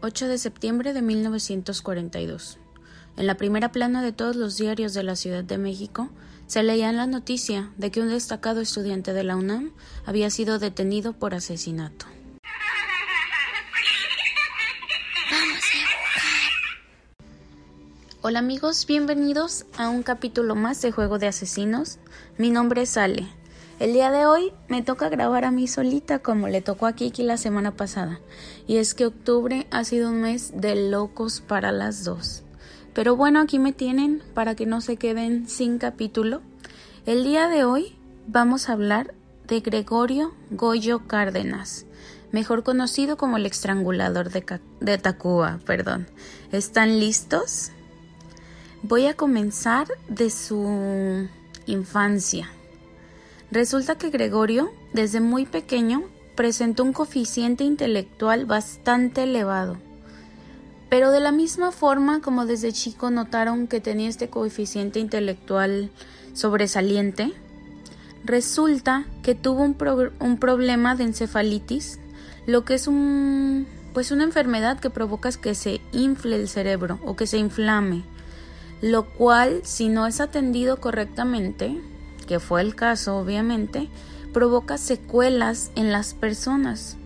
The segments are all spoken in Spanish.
8 de septiembre de 1942. En la primera plana de todos los diarios de la Ciudad de México se leía la noticia de que un destacado estudiante de la UNAM había sido detenido por asesinato. Hola amigos, bienvenidos a un capítulo más de Juego de Asesinos. Mi nombre es Ale. El día de hoy me toca grabar a mí solita como le tocó a Kiki la semana pasada. Y es que octubre ha sido un mes de locos para las dos. Pero bueno, aquí me tienen para que no se queden sin capítulo. El día de hoy vamos a hablar de Gregorio Goyo Cárdenas, mejor conocido como el estrangulador de, de perdón. ¿Están listos? Voy a comenzar de su infancia. Resulta que Gregorio, desde muy pequeño, presentó un coeficiente intelectual bastante elevado. Pero de la misma forma como desde chico notaron que tenía este coeficiente intelectual sobresaliente, resulta que tuvo un, problema de encefalitis, lo que es un pues una enfermedad que provoca que se infle el cerebro o que se inflame, lo cual si no es atendido correctamente que fue el caso obviamente, provoca secuelas en las personas.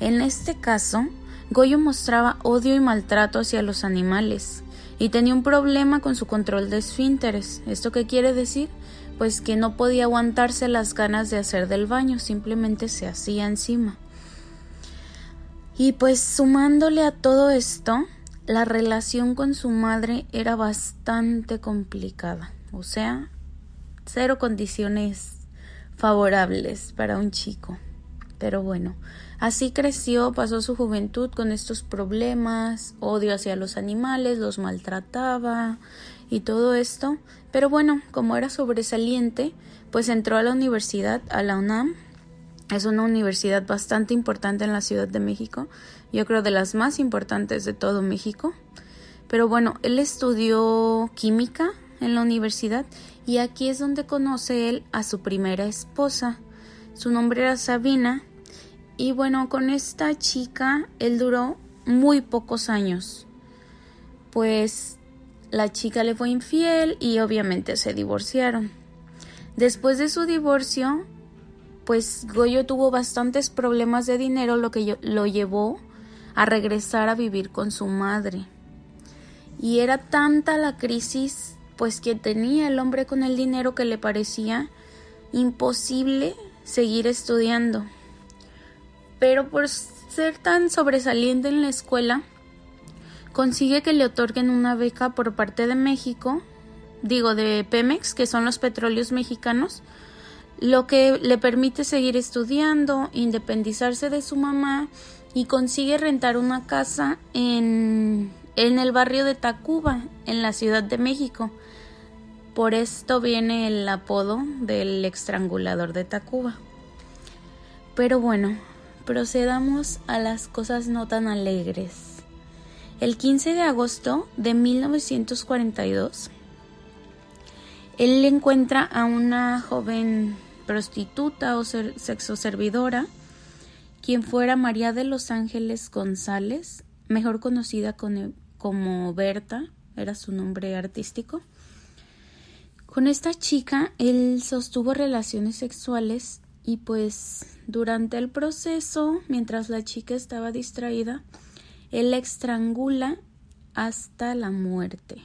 En este caso, Goyo mostraba odio y maltrato hacia los animales y tenía un problema con su control de esfínteres. ¿Esto qué quiere decir? Pues que no podía aguantarse las ganas de hacer del baño, simplemente se hacía encima. Y pues sumándole a todo esto, la relación con su madre era bastante complicada. O sea, cero condiciones favorables para un chico. Pero bueno, así creció, pasó su juventud con estos problemas, odio hacia los animales, los maltrataba y todo esto. Pero bueno, como era sobresaliente, pues entró a la universidad, a la UNAM. Es una universidad bastante importante en la Ciudad de México, yo creo de las más importantes de todo México. Pero bueno, él estudió química en la universidad y aquí es donde conoce él a su primera esposa. Su nombre era Sabina y bueno, con esta chica él duró muy pocos años. Pues la chica le fue infiel y obviamente se divorciaron. Después de su divorcio, pues Goyo tuvo bastantes problemas de dinero, lo que lo llevó a regresar a vivir con su madre. Y era tanta la crisis pues que tenía el hombre con el dinero que le parecía imposible seguir estudiando. Pero por ser tan sobresaliente en la escuela, consigue que le otorguen una beca por parte de México, digo de Pemex, que son los petróleos mexicanos, lo que le permite seguir estudiando, independizarse de su mamá y consigue rentar una casa en, en el barrio de Tacuba, en la Ciudad de México. Por esto viene el apodo del estrangulador de Tacuba. Pero bueno, procedamos a las cosas no tan alegres. El 15 de agosto de 1942, él encuentra a una joven prostituta o sexo servidora, quien fuera María de los Ángeles González, mejor conocida como Berta, era su nombre artístico. Con esta chica él sostuvo relaciones sexuales y pues durante el proceso, mientras la chica estaba distraída, él la estrangula hasta la muerte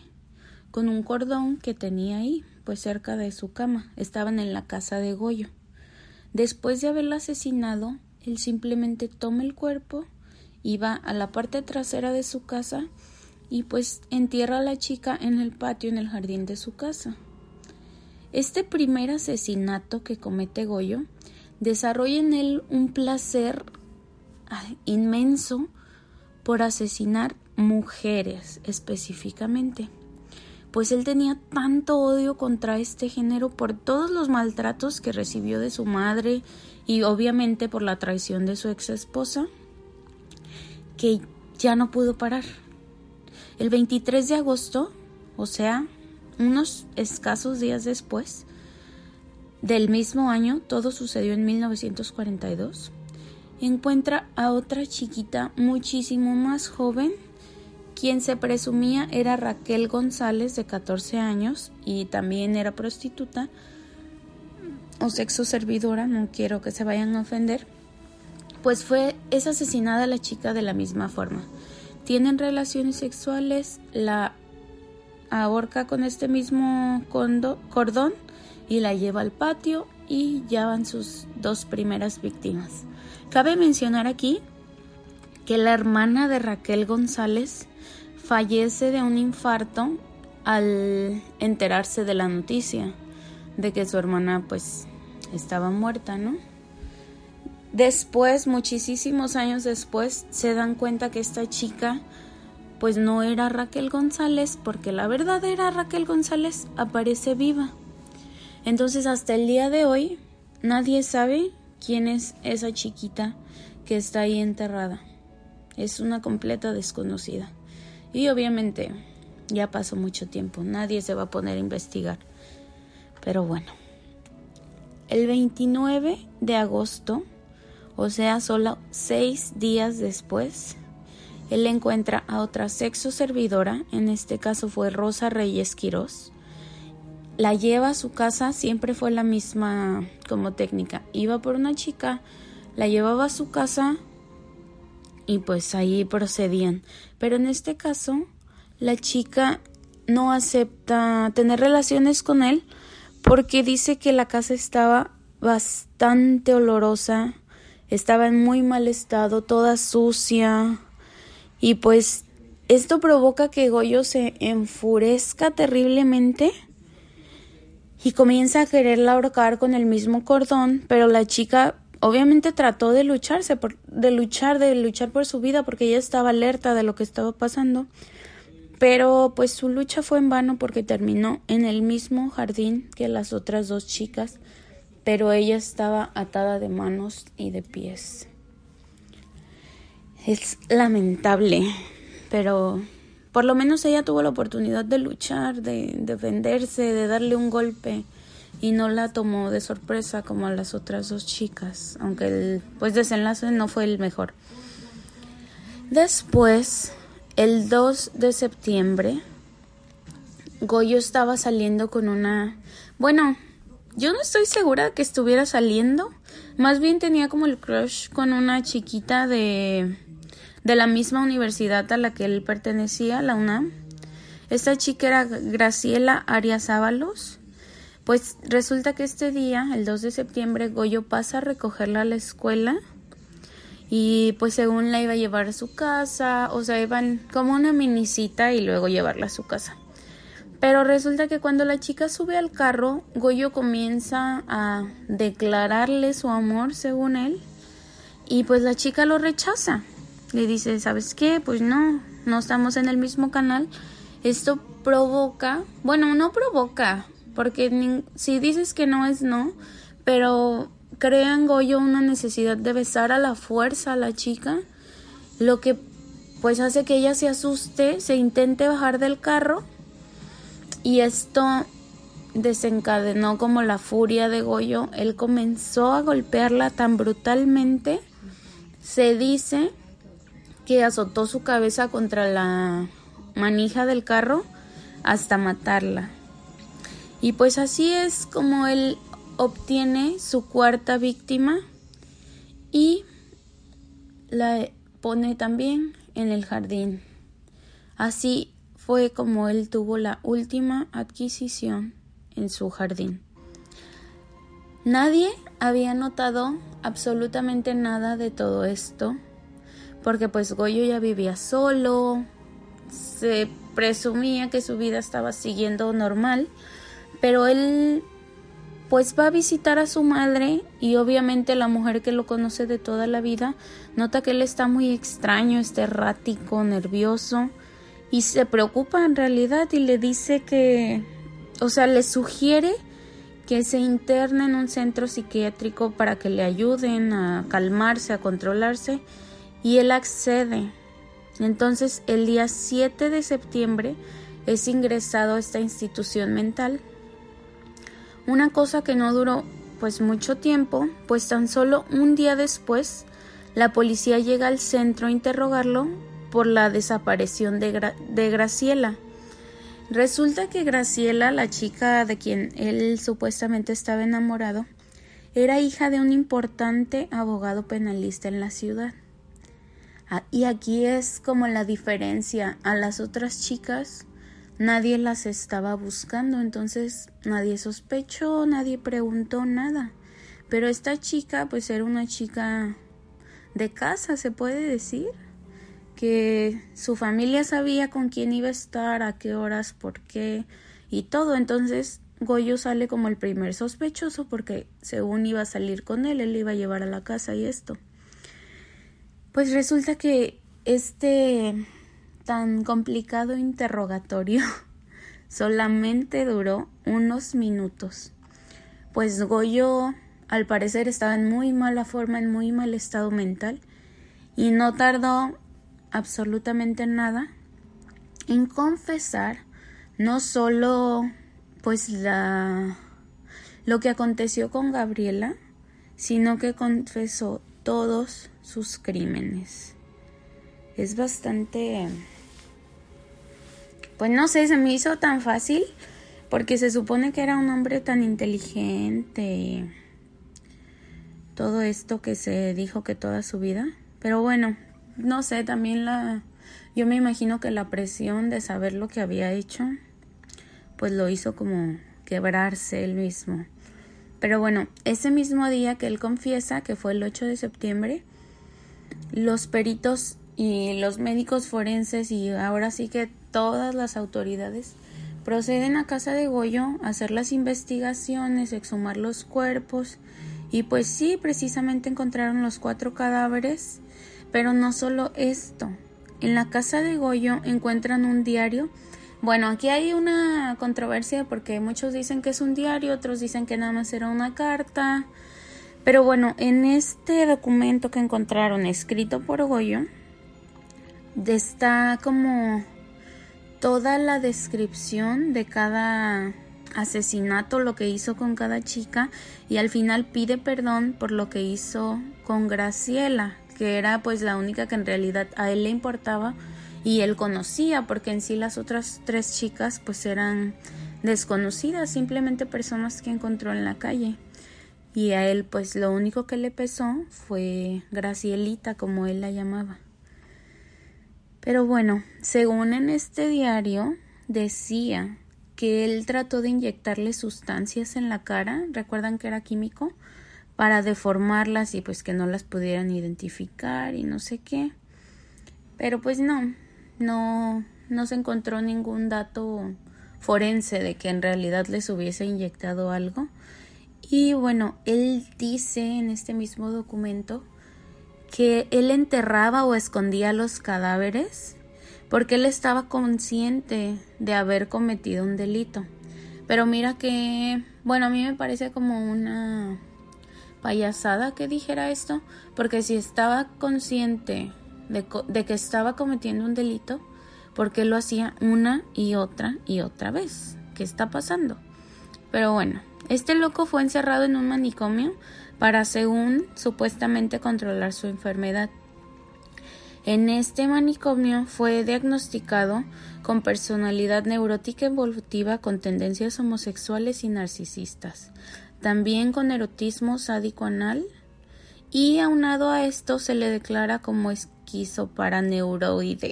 con un cordón que tenía ahí, pues cerca de su cama. Estaban en la casa de Goyo. Después de haberla asesinado, él simplemente toma el cuerpo y va a la parte trasera de su casa y pues entierra a la chica en el patio en el jardín de su casa. Este primer asesinato que comete Goyo desarrolla en él un placer inmenso por asesinar mujeres específicamente, pues él tenía tanto odio contra este género por todos los maltratos que recibió de su madre y obviamente por la traición de su ex esposa, que ya no pudo parar. El 23 de agosto, o sea, unos escasos días después del mismo año, todo sucedió en 1942, encuentra a otra chiquita muchísimo más joven, quien se presumía era Raquel González de 14 años y también era prostituta o sexo servidora, no quiero que se vayan a ofender, pues fue es asesinada la chica de la misma forma. Tienen relaciones sexuales, la ahorca con este mismo cordón y la lleva al patio y ya van sus dos primeras víctimas. Cabe mencionar aquí que la hermana de Raquel González fallece de un infarto al enterarse de la noticia de que su hermana pues estaba muerta, ¿no? Después, muchísimos años después, se dan cuenta que esta chica pues no era Raquel González, porque la verdadera Raquel González aparece viva. Entonces hasta el día de hoy nadie sabe quién es esa chiquita que está ahí enterrada. Es una completa desconocida. Y obviamente ya pasó mucho tiempo, nadie se va a poner a investigar. Pero bueno, el 29 de agosto, o sea, solo seis días después, él encuentra a otra sexo servidora, en este caso fue Rosa Reyes Quirós. La lleva a su casa, siempre fue la misma como técnica. Iba por una chica, la llevaba a su casa y pues ahí procedían. Pero en este caso, la chica no acepta tener relaciones con él porque dice que la casa estaba bastante olorosa, estaba en muy mal estado, toda sucia, y pues esto provoca que Goyo se enfurezca terriblemente y comienza a quererla ahorcar con el mismo cordón, pero la chica obviamente trató de lucharse, por, de luchar, de luchar por su vida porque ella estaba alerta de lo que estaba pasando. Pero pues su lucha fue en vano porque terminó en el mismo jardín que las otras dos chicas, pero ella estaba atada de manos y de pies. Es lamentable, pero por lo menos ella tuvo la oportunidad de luchar, de defenderse, de darle un golpe y no la tomó de sorpresa como a las otras dos chicas, aunque el pues desenlace no fue el mejor. Después, el 2 de septiembre, Goyo estaba saliendo con una, bueno, yo no estoy segura que estuviera saliendo, más bien tenía como el crush con una chiquita de de la misma universidad a la que él pertenecía, la UNAM. Esta chica era Graciela Arias Ábalos. Pues resulta que este día, el 2 de septiembre, Goyo pasa a recogerla a la escuela y pues según la iba a llevar a su casa, o sea, iban como una minicita y luego llevarla a su casa. Pero resulta que cuando la chica sube al carro, Goyo comienza a declararle su amor, según él, y pues la chica lo rechaza le dice, ¿sabes qué? Pues no, no estamos en el mismo canal. Esto provoca, bueno, no provoca, porque si dices que no es no, pero crea en Goyo una necesidad de besar a la fuerza a la chica, lo que pues hace que ella se asuste, se intente bajar del carro y esto desencadenó como la furia de Goyo. Él comenzó a golpearla tan brutalmente, se dice que azotó su cabeza contra la manija del carro hasta matarla. Y pues así es como él obtiene su cuarta víctima y la pone también en el jardín. Así fue como él tuvo la última adquisición en su jardín. Nadie había notado absolutamente nada de todo esto porque pues Goyo ya vivía solo, se presumía que su vida estaba siguiendo normal, pero él pues va a visitar a su madre y obviamente la mujer que lo conoce de toda la vida nota que él está muy extraño, está errático, nervioso y se preocupa en realidad y le dice que, o sea, le sugiere que se interne en un centro psiquiátrico para que le ayuden a calmarse, a controlarse y él accede. Entonces el día 7 de septiembre es ingresado a esta institución mental. Una cosa que no duró pues mucho tiempo, pues tan solo un día después la policía llega al centro a interrogarlo por la desaparición de, Graciela. Resulta que Graciela, la chica de quien él supuestamente estaba enamorado, era hija de un importante abogado penalista en la ciudad. Ah, y aquí es como la diferencia. A las otras chicas nadie las estaba buscando, entonces nadie sospechó, nadie preguntó nada. Pero esta chica pues era una chica de casa, se puede decir, que su familia sabía con quién iba a estar, a qué horas, por qué y todo. Entonces Goyo sale como el primer sospechoso porque según iba a salir con él, él le iba a llevar a la casa y esto. Pues resulta que este tan complicado interrogatorio solamente duró unos minutos. Pues Goyo al parecer estaba en muy mala forma, en muy mal estado mental y no tardó absolutamente nada en confesar no solo pues la lo que aconteció con Gabriela, sino que confesó todos sus crímenes. Es bastante pues no sé, se me hizo tan fácil porque se supone que era un hombre tan inteligente todo esto que se dijo que toda su vida. Pero bueno, no sé, también la yo me imagino que la presión de saber lo que había hecho pues lo hizo como quebrarse él mismo. Pero bueno, ese mismo día que él confiesa, que fue el 8 de septiembre, los peritos y los médicos forenses y ahora sí que todas las autoridades proceden a casa de Goyo a hacer las investigaciones, exhumar los cuerpos y pues sí, precisamente encontraron los cuatro cadáveres, pero no solo esto. En la casa de Goyo encuentran un diario. Bueno, aquí hay una controversia porque muchos dicen que es un diario, otros dicen que nada más era una carta. Pero bueno, en este documento que encontraron escrito por Goyo, está como toda la descripción de cada asesinato, lo que hizo con cada chica y al final pide perdón por lo que hizo con Graciela, que era pues la única que en realidad a él le importaba y él conocía, porque en sí las otras tres chicas pues eran desconocidas, simplemente personas que encontró en la calle. Y a él pues lo único que le pesó fue Gracielita, como él la llamaba. Pero bueno, según en este diario decía que él trató de inyectarle sustancias en la cara, recuerdan que era químico, para deformarlas y pues que no las pudieran identificar y no sé qué. Pero pues no, no, no se encontró ningún dato forense de que en realidad les hubiese inyectado algo. Y bueno, él dice en este mismo documento que él enterraba o escondía los cadáveres porque él estaba consciente de haber cometido un delito. Pero mira que, bueno, a mí me parece como una payasada que dijera esto, porque si estaba consciente de, que estaba cometiendo un delito, ¿por qué lo hacía una y otra y otra vez? ¿Qué está pasando? Pero bueno, este loco fue encerrado en un manicomio para, según supuestamente, controlar su enfermedad. En este manicomio fue diagnosticado con personalidad neurótica evolutiva con tendencias homosexuales y narcisistas, también con erotismo sádico anal y aunado a esto se le declara como esquizoparaneuroide.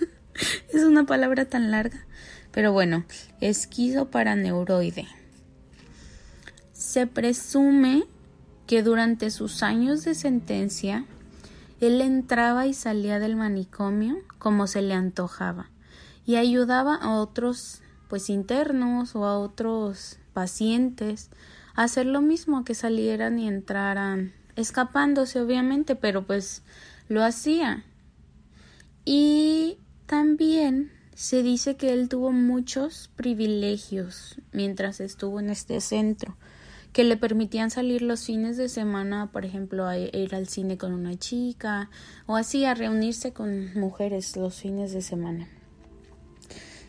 es una palabra tan larga, pero bueno, esquizoparaneuroide. Se presume que durante sus años de sentencia él entraba y salía del manicomio como se le antojaba y ayudaba a otros pues internos o a otros pacientes hacer lo mismo que salieran y entraran escapándose obviamente pero pues lo hacía y también se dice que él tuvo muchos privilegios mientras estuvo en este centro que le permitían salir los fines de semana, por ejemplo, a ir al cine con una chica o así a reunirse con mujeres los fines de semana.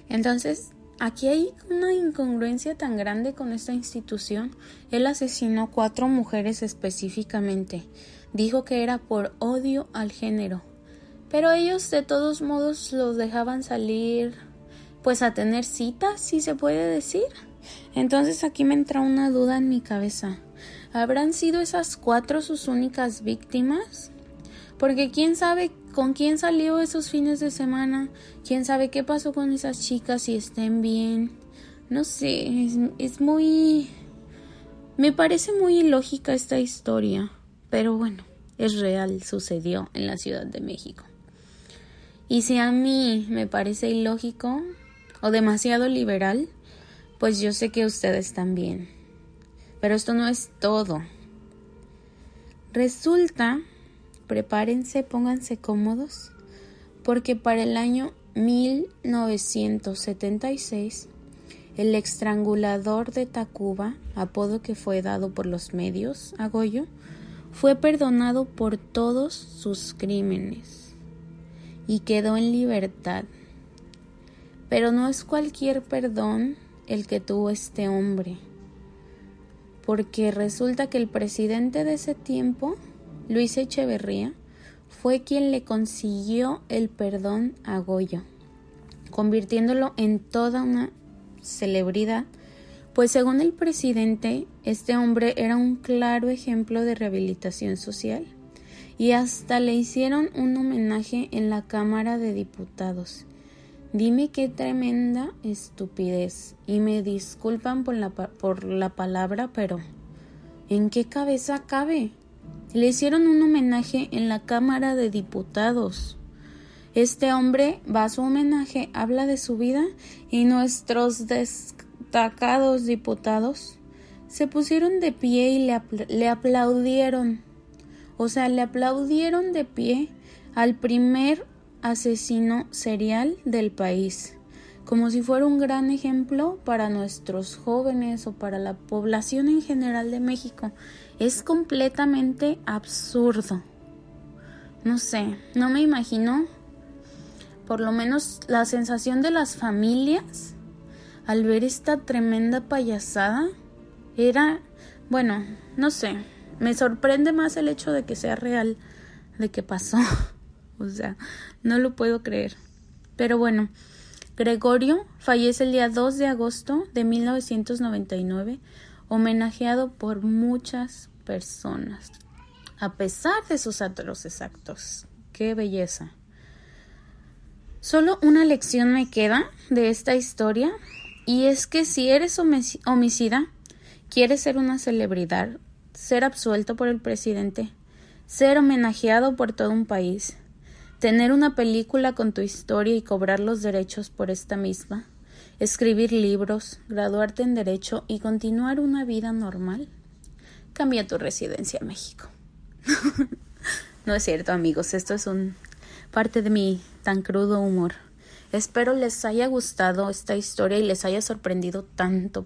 Entonces, aquí hay una incongruencia tan grande con esta institución. Él asesinó cuatro mujeres específicamente. dijo que era por odio al género, pero ellos de todos modos los dejaban salir pues a tener citas, si se puede decir. Entonces aquí me entra una duda en mi cabeza. ¿Habrán sido esas cuatro sus únicas víctimas? Porque quién sabe con quién salió esos fines de semana, quién sabe qué pasó con esas chicas, si estén bien. No sé, es, es muy... Me parece muy ilógica esta historia, pero bueno, es real, sucedió en la Ciudad de México. Y si a mí me parece ilógico o demasiado liberal, pues yo sé que ustedes también. Pero esto no es todo. Resulta, prepárense, pónganse cómodos, porque para el año 1976, el estrangulador de Tacuba, apodo que fue dado por los medios a Goyo, fue perdonado por todos sus crímenes y quedó en libertad. Pero no es cualquier perdón el que tuvo este hombre, porque resulta que el presidente de ese tiempo, Luis Echeverría, fue quien le consiguió el perdón a Goyo, convirtiéndolo en toda una celebridad, pues según el presidente, este hombre era un claro ejemplo de rehabilitación social y hasta le hicieron un homenaje en la Cámara de Diputados Dime qué tremenda estupidez. Y me disculpan por la, por la palabra, pero ¿en qué cabeza cabe? Le hicieron un homenaje en la Cámara de Diputados. Este hombre va a su homenaje, habla de su vida y nuestros destacados diputados se pusieron de pie y le, le aplaudieron. O sea, le aplaudieron de pie al primer asesino serial del país, como si fuera un gran ejemplo para nuestros jóvenes o para la población en general de México. Es completamente absurdo. No sé, no me imagino por lo menos la sensación de las familias al ver esta tremenda payasada era, bueno, no sé, me sorprende más el hecho de que sea real, de que pasó. O sea, no lo puedo creer. Pero bueno, Gregorio fallece el día 2 de agosto de 1999, homenajeado por muchas personas, a pesar de sus atroces actos. ¡Qué belleza! Solo una lección me queda de esta historia y es que si eres homicida, quieres ser una celebridad, ser absuelto por el presidente, ser homenajeado por todo un país, tener una película con tu historia y cobrar los derechos por esta misma, escribir libros, graduarte en derecho y continuar una vida normal, cambia tu residencia a México. no es cierto, amigos, esto es un parte de mi tan crudo humor. Espero les haya gustado esta historia y les haya sorprendido tanto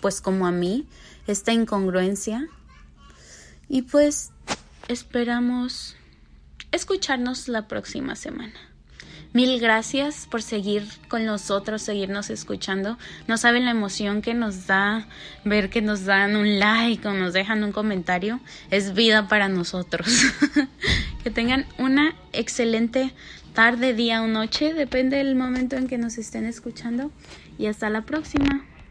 pues como a mí esta incongruencia. Y pues esperamos escucharnos la próxima semana. Mil gracias por seguir con nosotros, seguirnos escuchando. No saben la emoción que nos da ver que nos dan un like o nos dejan un comentario. Es vida para nosotros. que tengan una excelente tarde, día o noche, depende del momento en que nos estén escuchando. Y hasta la próxima.